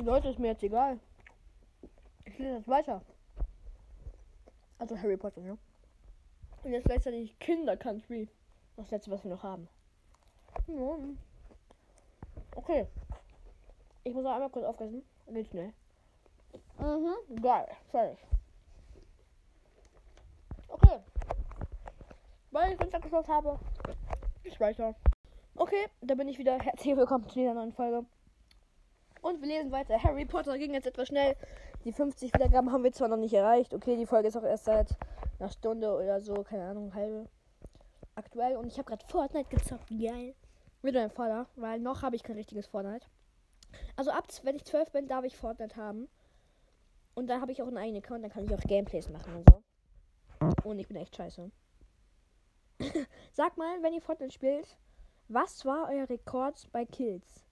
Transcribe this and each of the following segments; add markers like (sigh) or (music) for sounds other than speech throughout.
Die Leute ist mir jetzt egal. Ich lese jetzt weiter. Also Harry Potter, ne? Und jetzt gleichzeitig Kinder Country. Das letzte, was wir noch haben. Ja. Okay. Ich muss noch einmal kurz aufgessen. Geht schnell. Mhm, geil. Fertig. Okay. Weil ich den geschafft habe, ich weiter. Okay, da bin ich wieder. Herzlich willkommen zu dieser neuen Folge. Und wir lesen weiter. Harry Potter ging jetzt etwas schnell. Die 50 Wiedergaben haben wir zwar noch nicht erreicht. Okay, die Folge ist auch erst seit einer Stunde oder so, keine Ahnung, halbe. Aktuell. Und ich habe gerade Fortnite gezockt. Geil. Mit meinem Vater, weil noch habe ich kein richtiges Fortnite. Also ab, wenn ich 12 bin, darf ich Fortnite haben. Und dann habe ich auch einen eigenen Account, dann kann ich auch Gameplays machen und so. Und ich bin echt scheiße. (laughs) Sag mal, wenn ihr Fortnite spielt, was war euer Rekord bei Kills?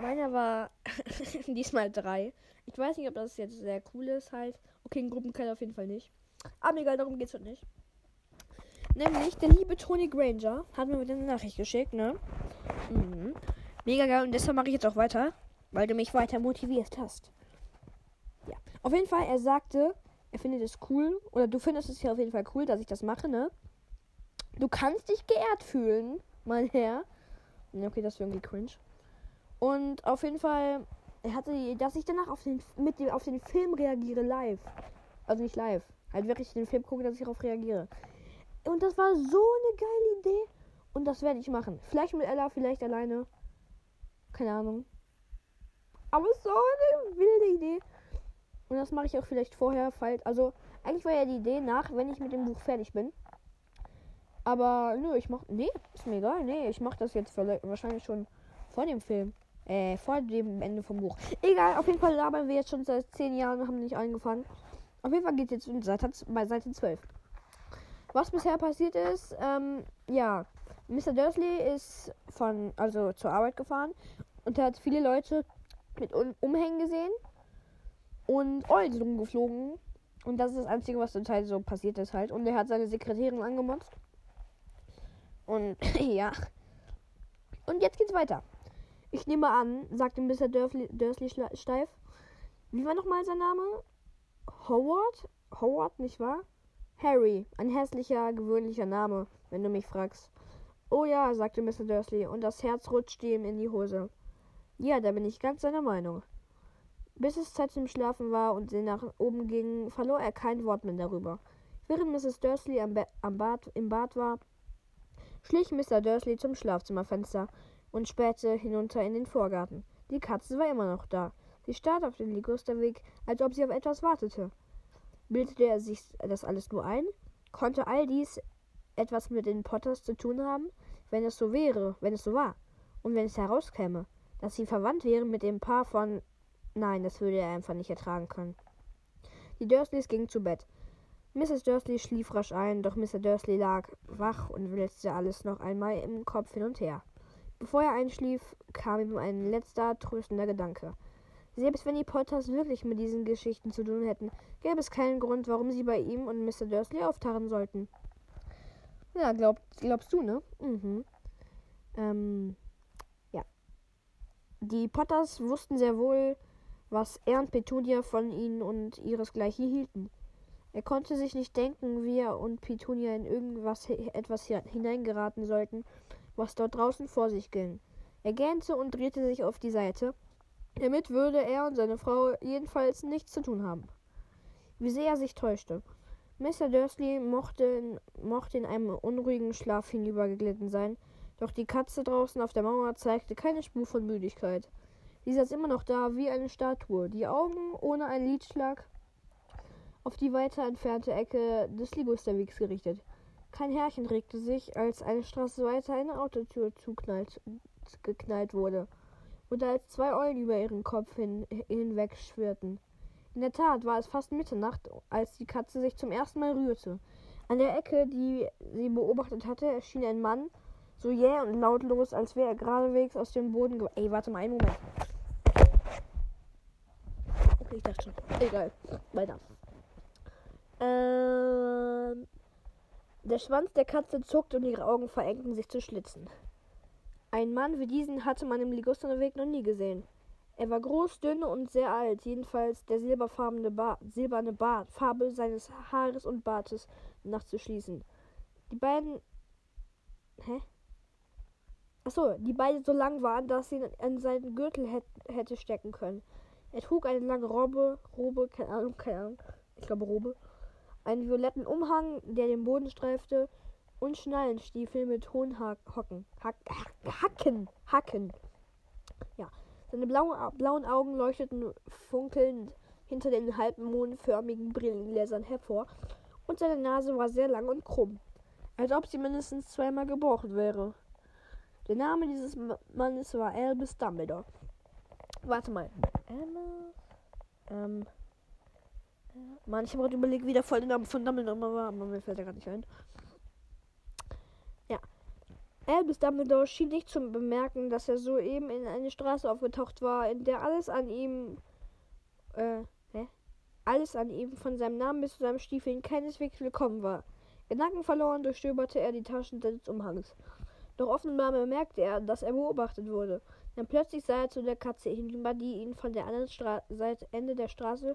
Meiner war (laughs) diesmal drei. Ich weiß nicht, ob das jetzt sehr cool ist halt. Okay, ein Gruppenkill auf jeden Fall nicht. Aber egal, darum geht's halt nicht. Nämlich, der liebe Tony Granger hat mir wieder eine Nachricht geschickt, ne? Mhm. Mega geil und deshalb mache ich jetzt auch weiter, weil du mich weiter motiviert hast. Ja. Auf jeden Fall, er sagte, er findet es cool, oder du findest es ja auf jeden Fall cool, dass ich das mache, ne? Du kannst dich geehrt fühlen, mein Herr. Okay, das ist irgendwie cringe. Und auf jeden Fall, hatte dass ich danach auf den, mit dem, auf den Film reagiere live. Also nicht live. Halt wirklich den Film gucke, dass ich darauf reagiere. Und das war so eine geile Idee. Und das werde ich machen. Vielleicht mit Ella, vielleicht alleine. Keine Ahnung. Aber so eine wilde Idee. Und das mache ich auch vielleicht vorher, falls. Also, eigentlich war ja die Idee nach, wenn ich mit dem Buch fertig bin. Aber nö, ich mach. Nee, ist mir egal. Nee, ich mach das jetzt wahrscheinlich schon vor dem Film. Äh, vor dem Ende vom Buch. Egal, auf jeden Fall labern wir jetzt schon seit 10 Jahren und haben nicht angefangen. Auf jeden Fall geht es jetzt Seite, bei Seite 12. Was bisher passiert ist, ähm, ja, Mr. Dursley ist von, also zur Arbeit gefahren und hat viele Leute mit um Umhängen gesehen und Eulen rumgeflogen. Und das ist das Einzige, was zurzeit so passiert ist halt. Und er hat seine Sekretärin angemotzt. Und (laughs) ja. Und jetzt geht's weiter. Ich nehme an, sagte Mr. Dursley, Dursley steif. Wie war nochmal sein Name? Howard? Howard, nicht wahr? Harry, ein hässlicher, gewöhnlicher Name, wenn du mich fragst. Oh ja, sagte Mr. Dursley, und das Herz rutschte ihm in die Hose. Ja, da bin ich ganz seiner Meinung. Bis es Zeit zum Schlafen war und sie nach oben ging, verlor er kein Wort mehr darüber. Während Mrs. Dursley am, am Bad, im Bad war, schlich Mr. Dursley zum Schlafzimmerfenster und spähte hinunter in den Vorgarten. Die Katze war immer noch da. Sie starrte auf den Ligusterweg, als ob sie auf etwas wartete. Bildete er sich das alles nur ein? Konnte all dies etwas mit den Potters zu tun haben? Wenn es so wäre, wenn es so war. Und wenn es herauskäme, dass sie verwandt wären mit dem Paar von. Nein, das würde er einfach nicht ertragen können. Die Dursleys gingen zu Bett. Mrs. Dursley schlief rasch ein, doch Mr. Dursley lag wach und wälzte alles noch einmal im Kopf hin und her. Bevor er einschlief, kam ihm ein letzter tröstender Gedanke. Selbst wenn die Potters wirklich mit diesen Geschichten zu tun hätten, gäbe es keinen Grund, warum sie bei ihm und Mr. Dursley auftauchen sollten. Ja, glaub, glaubst du, ne? Mhm. Ähm, ja. Die Potters wussten sehr wohl, was er und Petunia von ihnen und ihresgleichen hielten. Er konnte sich nicht denken, wie er und Petunia in irgendwas etwas hineingeraten sollten, was dort draußen vor sich ging. Er gähnte und drehte sich auf die Seite. Damit würde er und seine Frau jedenfalls nichts zu tun haben. Wie sehr er sich täuschte. Mr. Dursley mochte in, mochte in einem unruhigen Schlaf hinübergeglitten sein, doch die Katze draußen auf der Mauer zeigte keine Spur von Müdigkeit. Sie saß immer noch da wie eine Statue, die Augen ohne einen Lidschlag auf die weiter entfernte Ecke des Ligusterwegs gerichtet. Kein Härchen regte sich, als eine Straße weiter eine Autotür zuknallt, geknallt wurde und als zwei Eulen über ihren Kopf hin, hinweg schwirrten. In der Tat war es fast Mitternacht, als die Katze sich zum ersten Mal rührte. An der Ecke, die sie beobachtet hatte, erschien ein Mann, so jäh und lautlos, als wäre er geradewegs aus dem Boden ge Ey, warte mal einen Moment. Okay, ich dachte schon. Egal. Weiter. Ähm, der Schwanz der Katze zuckte und ihre Augen verengten sich zu Schlitzen. Ein Mann wie diesen hatte man im Ligusterweg noch nie gesehen. Er war groß, dünn und sehr alt, jedenfalls der silberfarbene Bart, silberne Bart, Farbe seines Haares und Bartes nachzuschließen. Die beiden. Hä? Achso, die beiden so lang waren, dass sie an seinen Gürtel hätt, hätte stecken können. Er trug eine lange Robe, Robe, keine Ahnung, keine Ahnung, ich glaube Robe, einen violetten Umhang, der den Boden streifte, und Schnallenstiefel mit hohen Hocken. Hack, Hacken, Hacken. Ja, seine blauen, blauen Augen leuchteten funkelnd hinter den halbmondförmigen Brillengläsern hervor und seine Nase war sehr lang und krumm, als ob sie mindestens zweimal gebrochen wäre. Der Name dieses Mannes war Albus Dumbledore. Warte mal. Emma. Ähm. Mann, ich habe gerade überlegt, wie der volle Name von Dumbledore war, aber mir fällt er gar nicht ein. Albus Dumbledore schien nicht zu bemerken, dass er soeben in eine Straße aufgetaucht war, in der alles an ihm, äh, hä? Alles an ihm, von seinem Namen bis zu seinem Stiefeln, keineswegs willkommen war. Gedanken verloren durchstöberte er die Taschen seines Umhangs. Doch offenbar bemerkte er, dass er beobachtet wurde. Denn plötzlich sah er zu der Katze hinüber, die ihn von der anderen Stra Seite Ende der Straße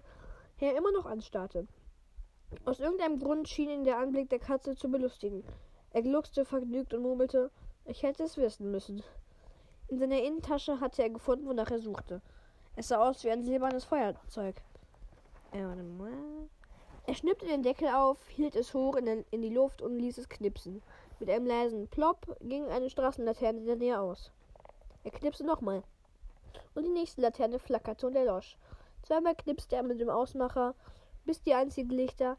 her immer noch anstarrte. Aus irgendeinem Grund schien ihn der Anblick der Katze zu belustigen. Er gluckste vergnügt und murmelte, ich hätte es wissen müssen. In seiner Innentasche hatte er gefunden, wonach er suchte. Es sah aus wie ein silbernes Feuerzeug. Er schnippte den Deckel auf, hielt es hoch in die Luft und ließ es knipsen. Mit einem leisen Plopp ging eine Straßenlaterne in der Nähe aus. Er knipste nochmal. Und die nächste Laterne flackerte und erlosch. Zweimal knipste er mit dem Ausmacher, bis die einzigen Lichter,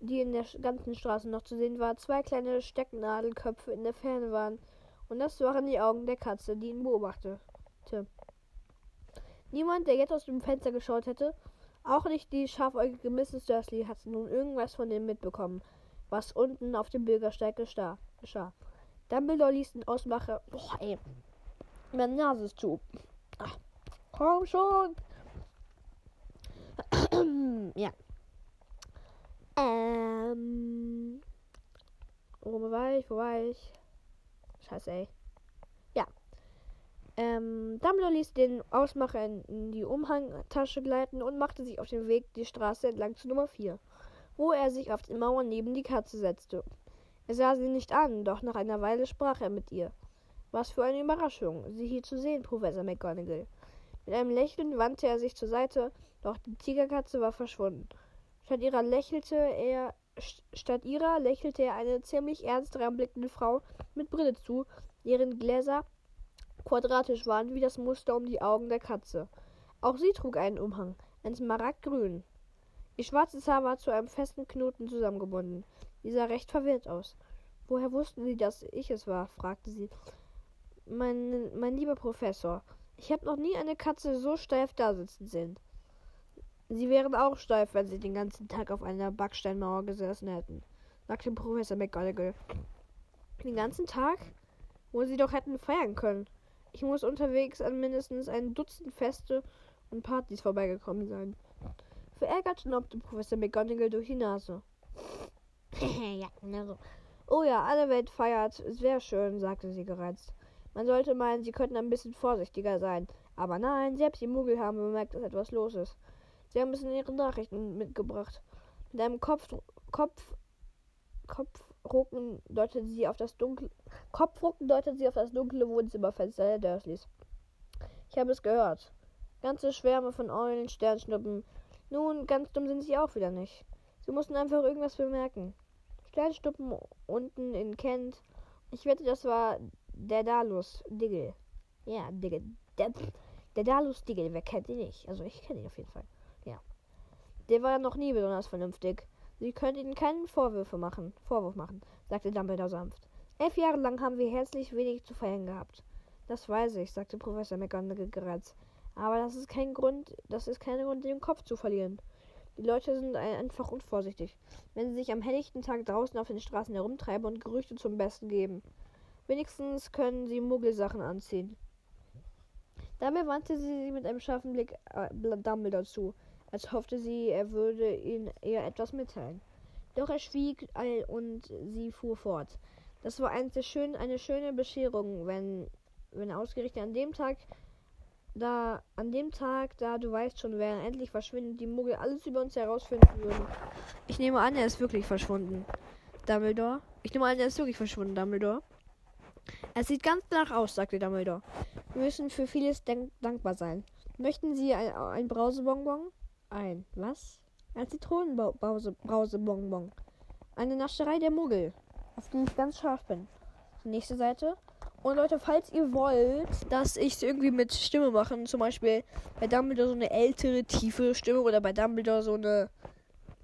die in der ganzen Straße noch zu sehen waren, zwei kleine Stecknadelköpfe in der Ferne waren. Und das waren die Augen der Katze, die ihn beobachtete. Niemand, der jetzt aus dem Fenster geschaut hätte, auch nicht die scharfäugige Mrs. Dursley, hatte nun irgendwas von dem mitbekommen, was unten auf dem Bürgersteig geschah. Dumbledore ließ den Ausmacher. Boah, ey. Meine Nase ist zu. Ach, komm schon. Ja. Ähm. Wo war ich? Wo war ich? Scheiße, ey. Ja. Ähm, Dumbledore ließ den Ausmacher in, die Umhangtasche gleiten und machte sich auf den Weg die Straße entlang zu Nummer 4, wo er sich auf die Mauer neben die Katze setzte. Er sah sie nicht an, doch nach einer Weile sprach er mit ihr. Was für eine Überraschung, Sie hier zu sehen, Professor McGonagall. Mit einem Lächeln wandte er sich zur Seite, doch die Tigerkatze war verschwunden. Statt ihrer lächelte er Statt ihrer lächelte er eine ziemlich ernst reinblickende Frau mit Brille zu, deren Gläser quadratisch waren wie das Muster um die Augen der Katze. Auch sie trug einen Umhang, ein Smaragdgrün. Ihr schwarzes Haar war zu einem festen Knoten zusammengebunden. Sie sah recht verwirrt aus. Woher wussten Sie, dass ich es war? fragte sie. Mein, mein lieber Professor, ich habe noch nie eine Katze so steif dasitzen sehen. Sie wären auch steif, wenn sie den ganzen Tag auf einer Backsteinmauer gesessen hätten, sagte Professor McGonagall. Den ganzen Tag? Wo sie doch hätten feiern können. Ich muss unterwegs an mindestens ein Dutzend Feste und Partys vorbeigekommen sein. Verärgert schnaubte Professor McGonagall durch die Nase. (laughs) ja, na so. Oh ja, alle Welt feiert. Sehr schön, sagte sie gereizt. Man sollte meinen, sie könnten ein bisschen vorsichtiger sein. Aber nein, selbst die Muggel haben bemerkt, dass etwas los ist. Sie haben es in ihren Nachrichten mitgebracht. Mit einem Kopf, Kopf, Kopfrucken deutet sie auf das dunkle, Kopfrucken deutet sie auf das dunkle Wohnzimmerfenster der Dursleys. Ich habe es gehört. Ganze Schwärme von Eulen, Sternschnuppen. Nun, ganz dumm sind sie auch wieder nicht. Sie mussten einfach irgendwas bemerken. Sternschnuppen unten in Kent. Ich wette, das war der Dalus Diggle. Ja, Diggle. Der, der Dalus Diggle, wer kennt ihn nicht? Also ich kenne ihn auf jeden Fall. Der war noch nie besonders vernünftig. Sie können ihnen keinen Vorwürfe machen, Vorwurf machen, sagte Dumbledore sanft. Elf Jahre lang haben wir herzlich wenig zu feiern gehabt. Das weiß ich, sagte Professor McGonagall gereizt. Aber das ist kein Grund, das ist kein Grund, den Kopf zu verlieren. Die Leute sind einfach unvorsichtig, wenn sie sich am helllichten Tag draußen auf den Straßen herumtreiben und Gerüchte zum Besten geben. Wenigstens können sie Muggelsachen anziehen. Dabei wandte sie sich mit einem scharfen Blick äh, Dumbledore zu als hoffte sie, er würde ihnen ihr etwas mitteilen. Doch er schwieg und sie fuhr fort. Das war eine schöne, eine schöne Bescherung, wenn, wenn ausgerechnet an dem Tag, da an dem Tag, da du weißt schon, wer endlich verschwindet, die Muggel alles über uns herausfinden würden. Ich nehme an, er ist wirklich verschwunden. Dumbledore. Ich nehme an, er ist wirklich verschwunden, Dumbledore. Es sieht ganz danach aus, sagte Dumbledore. Wir müssen für vieles dankbar sein. Möchten Sie ein, ein Brausebonbon? Ein was? Ein Zitronenbrausebonbon. Eine Nascherei der Muggel, auf die ich ganz scharf bin. Nächste Seite. Und Leute, falls ihr wollt, dass ich es irgendwie mit Stimme mache, zum Beispiel bei Dumbledore so eine ältere, tiefe Stimme oder bei Dumbledore so eine,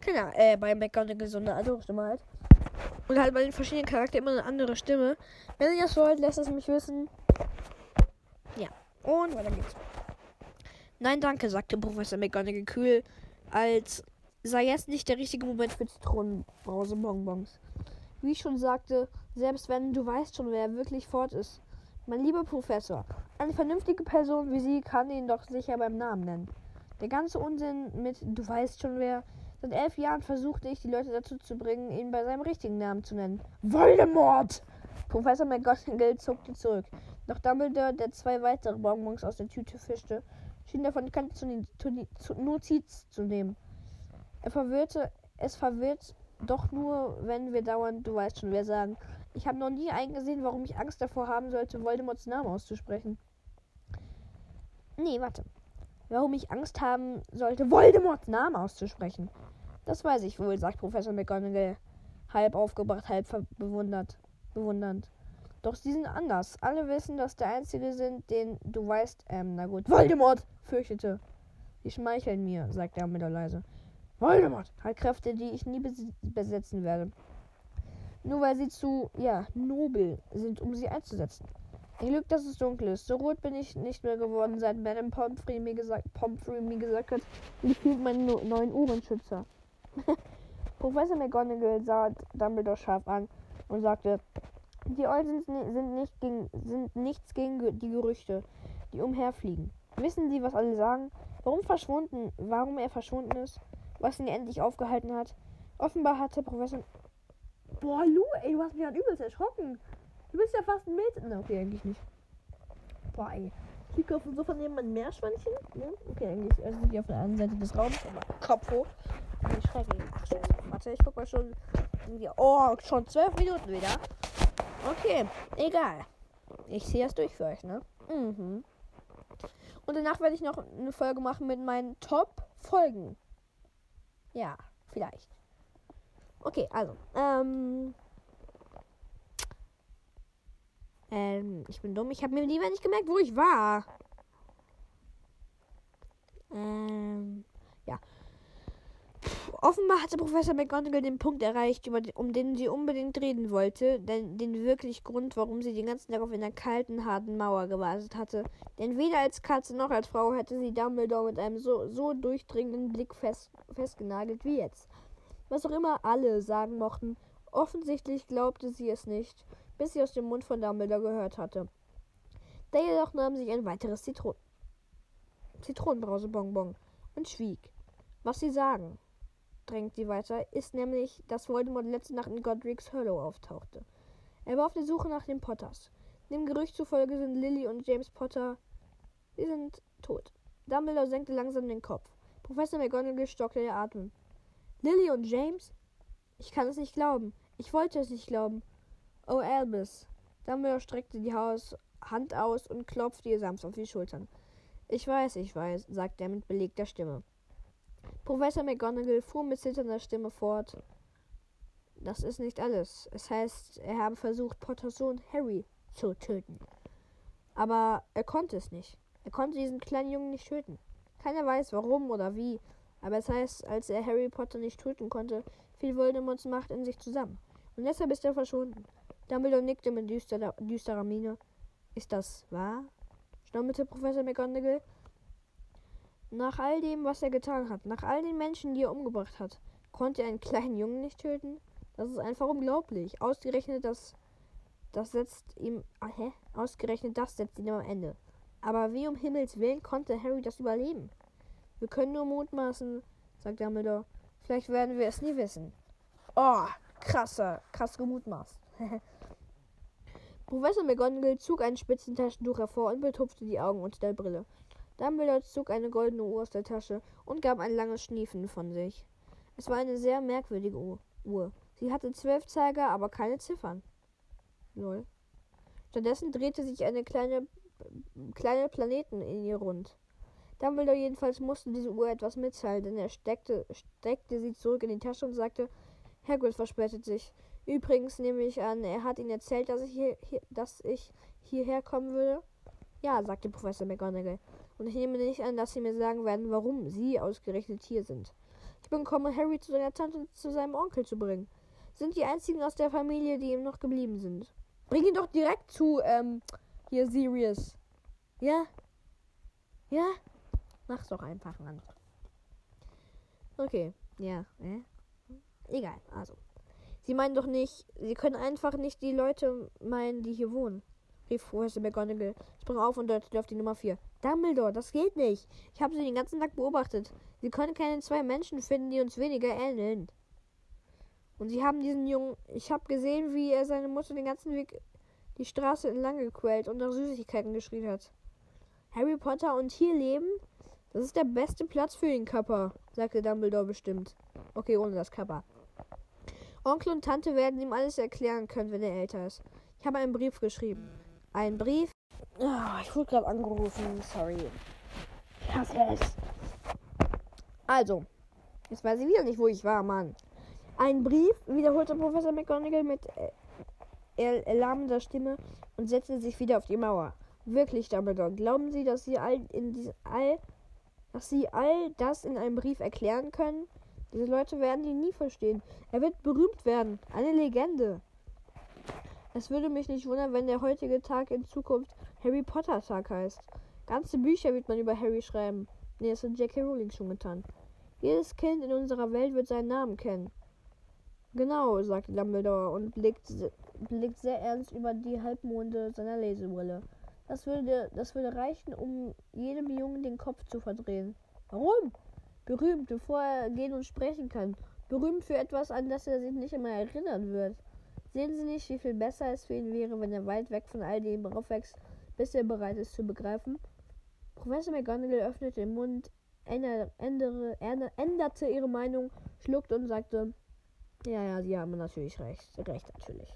keine Ahnung, äh, bei McGonagall so eine andere Stimme halt. Und halt bei den verschiedenen Charakteren immer eine andere Stimme. Wenn ihr das wollt, lasst es mich wissen. Ja. Und weiter geht's. Nein, danke, sagte Professor McGonagall kühl, als sei jetzt nicht der richtige Moment für Zitronenbrause-Bonbons. Wie ich schon sagte, selbst wenn du weißt schon, wer wirklich fort ist. Mein lieber Professor, eine vernünftige Person wie Sie kann ihn doch sicher beim Namen nennen. Der ganze Unsinn mit du weißt schon wer. Seit elf Jahren versuchte ich, die Leute dazu zu bringen, ihn bei seinem richtigen Namen zu nennen. Voldemort! Professor McGonagall zuckte zurück. Doch Dumbledore, der zwei weitere Bonbons aus der Tüte fischte, schien davon Kante zu, zu, zu Notiz zu nehmen. Er verwirrte, es verwirrt doch nur, wenn wir dauernd, du weißt schon, wer sagen. Ich habe noch nie eingesehen, warum ich Angst davor haben sollte, Voldemorts Namen auszusprechen. Nee, warte. Warum ich Angst haben sollte, Voldemorts Namen auszusprechen. Das weiß ich wohl, sagt Professor McGonagall. Halb aufgebracht, halb bewundert. bewundernd. Doch sie sind anders. Alle wissen, dass der Einzige sind, den du weißt, ähm, na gut, Voldemort fürchtete. Sie schmeicheln mir, sagt er mit der leise. Voldemort hat Kräfte, die ich nie besetzen werde. Nur weil sie zu, ja, nobel sind, um sie einzusetzen. Ein Glück, dass es dunkel ist. So rot bin ich nicht mehr geworden, seit Madame Pomfrey mir gesagt, Pomfrey mir gesagt hat, ich fühle meinen no neuen Uhrenschützer. (laughs) Professor McGonagall sah Dumbledore scharf an und sagte, die Eulen sind, sind, nicht gegen, sind nichts gegen die Gerüchte, die umherfliegen. Wissen Sie, was alle sagen? Warum verschwunden, warum er verschwunden ist? was ihn endlich aufgehalten hat. Offenbar hatte Professor. Boah, Lu, ey, du hast mich halt übelst erschrocken. Du bist ja fast ein Meter. Na, okay, eigentlich nicht. Boah, ey. Ich liege auf dem Sofa neben ein Meerschweinchen. Ja, okay, eigentlich. Also nicht auf der anderen Seite des Raums, aber Kopf hoch. Und ich schrecke. Ach, scheiße. Warte, ich guck mal schon. Oh, schon zwölf Minuten wieder. Okay, egal. Ich sehe es durch für euch, ne? Mhm. Und danach werde ich noch eine Folge machen mit meinen Top-Folgen. Ja, vielleicht. Okay, also. Ähm. Ähm, ich bin dumm. Ich habe mir lieber nicht gemerkt, wo ich war. Ähm, ja. Offenbar hatte Professor McGonagall den Punkt erreicht, über den, um den sie unbedingt reden wollte, denn den wirklich Grund, warum sie den ganzen Tag auf einer kalten, harten Mauer gewartet hatte. Denn weder als Katze noch als Frau hätte sie Dumbledore mit einem so, so durchdringenden Blick fest, festgenagelt wie jetzt. Was auch immer alle sagen mochten, offensichtlich glaubte sie es nicht, bis sie aus dem Mund von Dumbledore gehört hatte. Der jedoch nahm sich ein weiteres Zitron Zitronenbrausebonbon und schwieg. Was sie sagen, drängt sie weiter, ist nämlich, dass Voldemort letzte Nacht in Godric's Hollow auftauchte. Er war auf der Suche nach den Potters. Dem Gerücht zufolge sind Lily und James Potter. Sie sind tot. Dumbledore senkte langsam den Kopf. Professor McGonagall stockte der Atem. Lily und James? Ich kann es nicht glauben. Ich wollte es nicht glauben. Oh, Albus. Dumbledore streckte die Hand aus und klopfte ihr sanft auf die Schultern. Ich weiß, ich weiß, sagte er mit belegter Stimme. Professor McGonagall fuhr mit zitternder Stimme fort. Das ist nicht alles. Es heißt, er habe versucht, Potters Sohn Harry zu töten. Aber er konnte es nicht. Er konnte diesen kleinen Jungen nicht töten. Keiner weiß warum oder wie. Aber es heißt, als er Harry Potter nicht töten konnte, fiel Voldemorts Macht in sich zusammen. Und deshalb ist er verschwunden. Dumbledore nickte mit düsterer, düsterer Miene. Ist das wahr? stammelte Professor McGonagall. Nach all dem, was er getan hat, nach all den Menschen, die er umgebracht hat, konnte er einen kleinen Jungen nicht töten? Das ist einfach unglaublich. Ausgerechnet das, das setzt ihm, ah, hä? Ausgerechnet das setzt ihn am Ende. Aber wie um Himmels Willen konnte Harry das überleben? Wir können nur mutmaßen, sagt Dumbledore. Vielleicht werden wir es nie wissen. Oh, krasser, krass gemutmaßt. (laughs) Professor McGonagall zog ein Spitzentaschentuch hervor und betupfte die Augen unter der Brille. Dumbledore zog eine goldene Uhr aus der Tasche und gab ein langes Schniefen von sich. Es war eine sehr merkwürdige Uhr. Sie hatte zwölf Zeiger, aber keine Ziffern. Null. Stattdessen drehte sich eine kleine, kleine Planeten in ihr rund. Dumbledore jedenfalls musste diese Uhr etwas mitteilen, denn er steckte, steckte sie zurück in die Tasche und sagte, Hagrid verspätet sich. Übrigens nehme ich an, er hat Ihnen erzählt, dass ich, hier, hier, dass ich hierher kommen würde? Ja, sagte Professor McGonagall. Und ich nehme nicht an, dass Sie mir sagen werden, warum Sie ausgerechnet hier sind. Ich bin gekommen, Harry zu seiner Tante und zu seinem Onkel zu bringen. Sind die einzigen aus der Familie, die ihm noch geblieben sind. Bring ihn doch direkt zu, ähm, hier Sirius. Ja? Ja? Mach's doch einfach, Mann. Okay, ja, äh? Egal, also. Sie meinen doch nicht, Sie können einfach nicht die Leute meinen, die hier wohnen, rief Professor McGonagall, sprang auf und deutete auf die Nummer 4. Dumbledore, das geht nicht. Ich habe Sie den ganzen Tag beobachtet. Sie können keine zwei Menschen finden, die uns weniger ähneln. Und Sie haben diesen Jungen, ich habe gesehen, wie er seine Mutter den ganzen Weg die Straße entlang gequält und nach Süßigkeiten geschrien hat. Harry Potter und hier leben? Das ist der beste Platz für den Kappa, sagte Dumbledore bestimmt. Okay, ohne das Kappa. Onkel und Tante werden ihm alles erklären können, wenn er älter ist. Ich habe einen Brief geschrieben. Ein Brief? Oh, ich wurde gerade angerufen. Sorry. Ich hasse es. Also, jetzt weiß ich wieder nicht, wo ich war, Mann. Ein Brief, wiederholte Professor McGonagall mit äh, erlahmender Stimme und setzte sich wieder auf die Mauer. Wirklich, Dumbledore, glauben Sie, dass Sie all in diesem all dass Sie all das in einem Brief erklären können? Diese Leute werden ihn nie verstehen. Er wird berühmt werden. Eine Legende. Es würde mich nicht wundern, wenn der heutige Tag in Zukunft Harry Potter Tag heißt. Ganze Bücher wird man über Harry schreiben. Nee, das hat J.K. Rowling schon getan. Jedes Kind in unserer Welt wird seinen Namen kennen. Genau, sagte Dumbledore und blickte, blickt sehr ernst über die Halbmonde seiner Lesebrille. Das würde, das würde reichen, um jedem Jungen den Kopf zu verdrehen. Warum? Berühmt, bevor er gehen und sprechen kann. Berühmt für etwas, an das er sich nicht einmal erinnern wird. Sehen Sie nicht, wie viel besser es für ihn wäre, wenn er weit weg von all dem aufwächst, bis er bereit ist zu begreifen? Professor McGonagall öffnete den Mund, änderte ihre Meinung, schluckte und sagte, ja, ja, Sie haben natürlich recht. Recht, natürlich.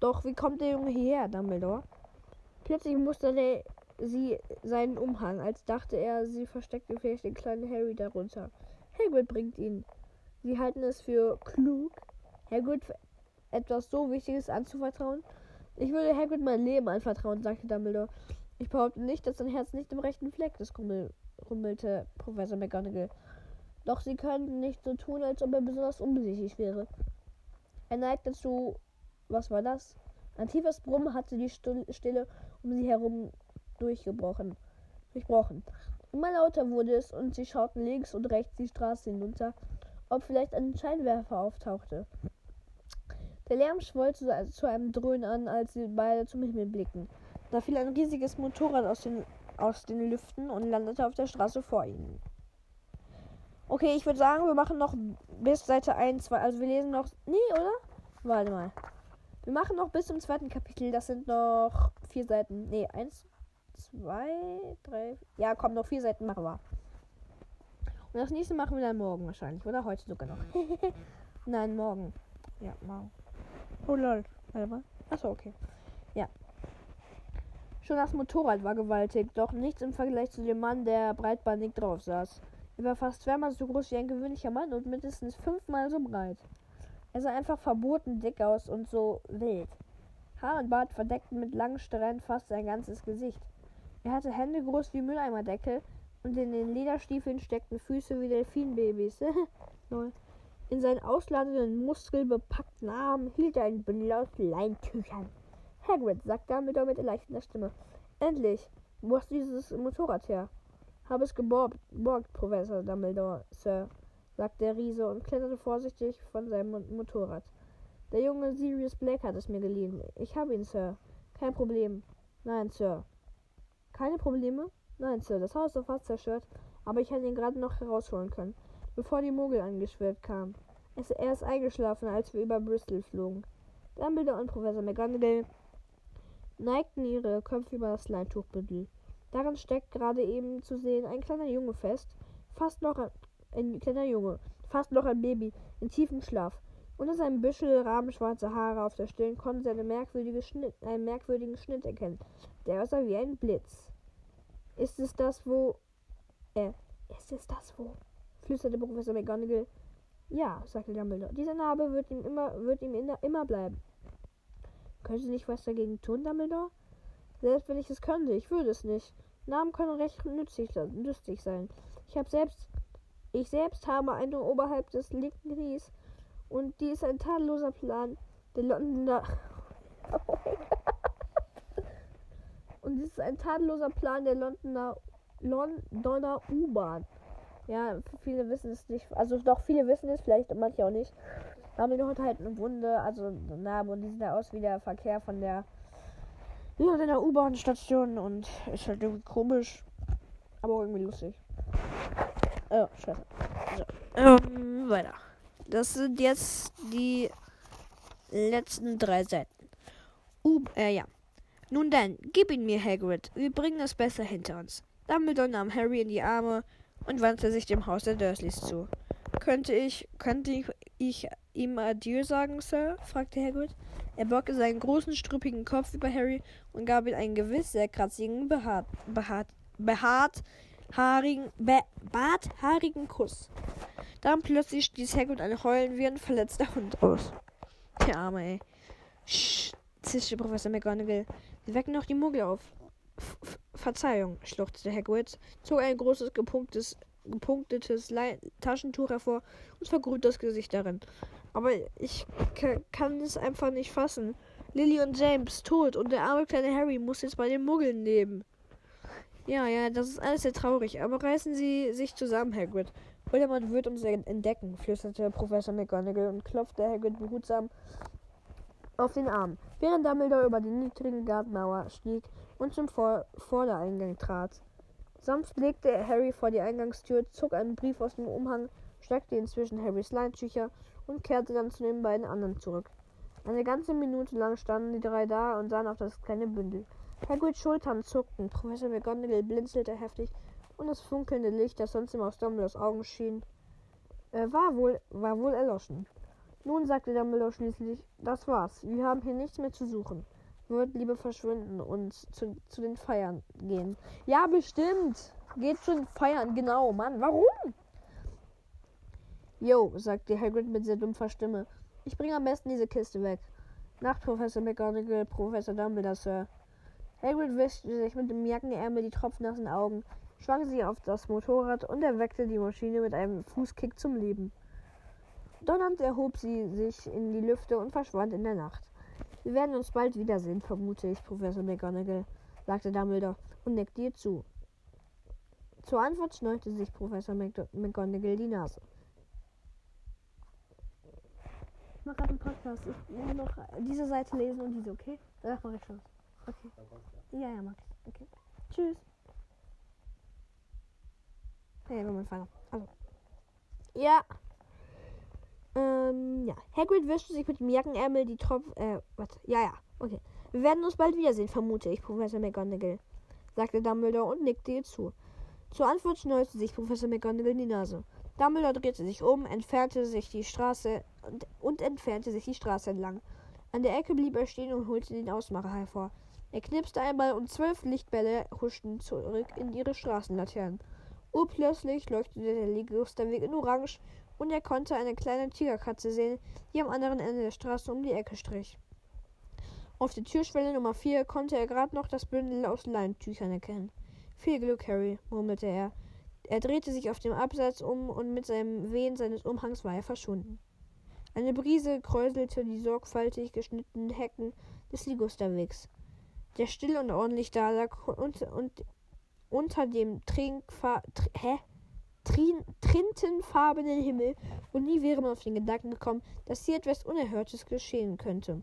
Doch wie kommt der Junge hierher, Dumbledore? Plötzlich musterte sie seinen Umhang, als dachte er, sie versteckte vielleicht den kleinen Harry darunter. Hagrid bringt ihn. Sie halten es für klug, Hagrid etwas so Wichtiges anzuvertrauen. Ich würde Hagrid mein Leben anvertrauen, sagte Dumbledore. Ich behaupte nicht, dass sein Herz nicht im rechten Fleck ist, rummelte Professor McGonagall. Doch sie können nicht so tun, als ob er besonders unbesichtig wäre. Er neigte zu. Was war das? Ein tiefes Brummen hatte die Stille um sie herum durchgebrochen. Durchbrochen. Immer lauter wurde es und sie schauten links und rechts die Straße hinunter, ob vielleicht ein Scheinwerfer auftauchte. Der Lärm schwoll zu, zu einem Dröhnen an, als sie beide zum Himmel blickten. Da fiel ein riesiges Motorrad aus den, aus den Lüften und landete auf der Straße vor ihnen. Okay, ich würde sagen, wir machen noch bis Seite 1, 2. Also wir lesen noch. Nee, oder? Warte mal. Wir machen noch bis zum zweiten Kapitel. Das sind noch vier Seiten. Nee, eins, zwei, drei. Ja, komm, noch vier Seiten machen wir. Und das nächste machen wir dann morgen wahrscheinlich. Oder heute sogar noch. (laughs) Nein, morgen. Ja, morgen. Oh lol. Warte mal. Achso, okay. Ja. Schon das Motorrad war gewaltig, doch nichts im Vergleich zu dem Mann, der breitbandig drauf saß. Er war fast zweimal so groß wie ein gewöhnlicher Mann und mindestens fünfmal so breit. Er sah einfach verboten dick aus und so wild. Haar und Bart verdeckten mit langen Strähnen fast sein ganzes Gesicht. Er hatte Hände groß wie Mülleimerdeckel und in den Lederstiefeln steckten Füße wie Delfinbabys. (laughs) in seinen ausladenden, muskelbepackten Armen hielt er ein Bündel aus Leintüchern. Hagrid, sagte Dumbledore mit erleichternder Stimme. Endlich! Wo hast du dieses Motorrad her? Habe es geborgt, Professor Dumbledore, Sir, sagte der Riese und kletterte vorsichtig von seinem Motorrad. Der junge Sirius Black hat es mir geliehen. Ich habe ihn, Sir. Kein Problem. Nein, Sir. Keine Probleme? Nein, Sir. Das Haus ist fast zerstört, aber ich hätte ihn gerade noch herausholen können, bevor die Mogel angeschwirrt kamen. Er ist eingeschlafen, als wir über Bristol flogen. Dumbledore und Professor McGonagall neigten ihre Köpfe über das Leintuchbündel. Daran steckt gerade eben zu sehen ein kleiner Junge fest, fast noch ein, ein kleiner Junge, fast noch ein Baby, in tiefem Schlaf. Unter seinem Büschel rahmenschwarze Haare auf der Stirn konnte sie eine merkwürdige Schnitt, einen merkwürdigen Schnitt erkennen. Der aussah wie ein Blitz. Ist es das, wo. Äh, ist es das, wo? Flüsterte Professor McGonagall. Ja, sagte Dumbledore. Diese Narbe wird ihm immer, wird ihm immer bleiben. Können Sie nicht was dagegen tun, Dumbledore? Selbst wenn ich es könnte, ich würde es nicht. Namen können recht nützlich, nützlich sein. Ich habe selbst, ich selbst habe eine oberhalb des linken Knies und die ist ein tadelloser Plan der Londoner. (laughs) und dies ist ein tadelloser Plan der Londoner, Londoner U-Bahn. Ja, viele wissen es nicht. Also doch, viele wissen es, vielleicht manche auch nicht. Haben die heute halt eine Wunde, also eine Narbe und die sieht aus wie der Verkehr von der Londoner U-Bahn-Station und ist halt irgendwie komisch, aber irgendwie lustig. Oh, scheiße. So. Ähm, weiter. Das sind jetzt die letzten drei Seiten. Uh, äh, ja. Nun dann, gib ihn mir, Hagrid. Wir bringen es besser hinter uns. Dumbledore nahm Harry in die Arme und wandte sich dem Haus der Dursleys zu. Könnte ich, könnte ich, ich ihm Adieu sagen, Sir? fragte Hagrid. Er beugte seinen großen, struppigen Kopf über Harry und gab ihm einen gewiss sehr kratzigen, behaart, behaart, behaart, haarigen, be, barthaarigen Kuss. Dann plötzlich stieß Hagrid ein Heulen wie ein verletzter Hund aus. Der Arme, ey. Sch, zischte Professor McGonagall. Sie wecken noch die Muggel auf. Verzeihung, schluchzte Hagrid, zog ein großes, gepunktetes, gepunktetes Taschentuch hervor und vergrüht das Gesicht darin. Aber ich kann es einfach nicht fassen. Lily und James tot und der arme kleine Harry muss jetzt bei den Muggeln leben. Ja, ja, das ist alles sehr traurig, aber reißen Sie sich zusammen, Hagrid. Voldemort wird uns entdecken, flüsterte Professor McGonagall und klopfte Hagrid behutsam auf den Arm, während Dumbledore über die niedrige Gartenmauer stieg und zum Vor Vordereingang trat. Sanft legte er Harry vor die Eingangstür, zog einen Brief aus dem Umhang, steckte ihn zwischen Harrys Leintücher und kehrte dann zu den beiden anderen zurück. Eine ganze Minute lang standen die drei da und sahen auf das kleine Bündel. Hagrids Schultern zuckten, Professor McGonagall blinzelte heftig und das funkelnde Licht, das sonst immer aus Dumbledores Augen schien, äh, war, wohl, war wohl erloschen. Nun, sagte Dumbledore schließlich, das war's. Wir haben hier nichts mehr zu suchen. Wird lieber verschwinden und zu, zu den Feiern gehen. Ja, bestimmt. Geht zu den Feiern, genau, Mann. Warum? Jo, sagte Hagrid mit sehr dumpfer Stimme. Ich bringe am besten diese Kiste weg. Nacht, Professor McGonagall, Professor Dumbledore, Sir. Hagrid wischte sich mit dem Jackenärmel die tropfnassen Augen schwang sie auf das Motorrad und erweckte die Maschine mit einem Fußkick zum Leben. Donnernd erhob sie sich in die Lüfte und verschwand in der Nacht. Wir werden uns bald wiedersehen, vermute ich, Professor McGonagall, sagte Dumbledore und nickte ihr zu. Zur Antwort schneute sich Professor McGonagall die Nase. Ich mache gerade einen Podcast. Ich muss noch diese Seite lesen und diese, okay? Danach mache ich Schluss. Okay. Ja, ja, mach ich. Okay. Tschüss. Nee, wir fangen. Also. Ja. Ähm, ja. Hagrid wischte sich mit dem Jackenärmel die Tropfen. Äh, warte. Ja, ja. Okay. Wir werden uns bald wiedersehen, vermute ich, Professor McGonagall, sagte Dumbledore und nickte ihr zu. Zur Antwort schnäuzte sich Professor McGonagall die Nase. Dumbledore drehte sich um, entfernte sich die Straße und, und entfernte sich die Straße entlang. An der Ecke blieb er stehen und holte den Ausmacher hervor. Er knipste einmal und zwölf Lichtbälle huschten zurück in ihre Straßenlaternen. Urplötzlich leuchtete der Ligusterweg in Orange und er konnte eine kleine Tigerkatze sehen, die am anderen Ende der Straße um die Ecke strich. Auf der Türschwelle Nummer 4 konnte er gerade noch das Bündel aus Leintüchern erkennen. Viel Glück, Harry, murmelte er. Er drehte sich auf dem Absatz um und mit seinem Wehen seines Umhangs war er verschwunden. Eine Brise kräuselte die sorgfältig geschnittenen Hecken des Ligusterwegs. Der still und ordentlich dalag und, und unter dem Trinkfa tr hä? Trin trintenfarbenen Himmel und nie wäre man auf den Gedanken gekommen, dass hier etwas Unerhörtes geschehen könnte.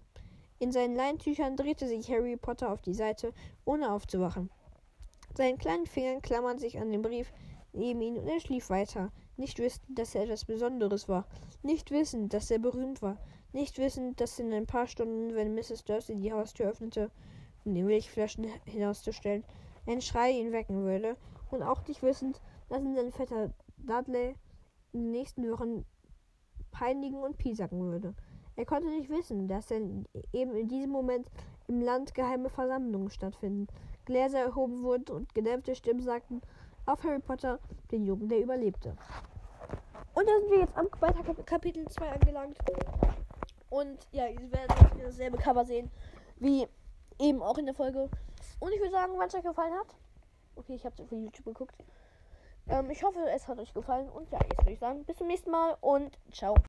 In seinen Leintüchern drehte sich Harry Potter auf die Seite, ohne aufzuwachen. Seine kleinen Fingern klammern sich an den Brief neben ihn und er schlief weiter, nicht wissend, dass er etwas Besonderes war, nicht wissend, dass er berühmt war, nicht wissend, dass in ein paar Stunden, wenn Mrs. Dursley die Haustür öffnete, um die Milchflaschen hinauszustellen, ein Schrei ihn wecken würde und auch nicht wissend, dass ihn sein Vetter Dudley in den nächsten Wochen peinigen und piesacken würde. Er konnte nicht wissen, dass denn eben in diesem Moment im Land geheime Versammlungen stattfinden, Gläser erhoben wurden und gedämpfte Stimmen sagten auf Harry Potter, den Jungen, der überlebte. Und da sind wir jetzt am bei Kapitel 2 angelangt. Und ja, ihr werdet dasselbe Cover sehen, wie eben auch in der Folge. Und ich würde sagen, wenn es euch gefallen hat. Okay, ich habe zu viel YouTube geguckt. Ähm, ich hoffe, es hat euch gefallen. Und ja, jetzt würde ich sagen, bis zum nächsten Mal und ciao.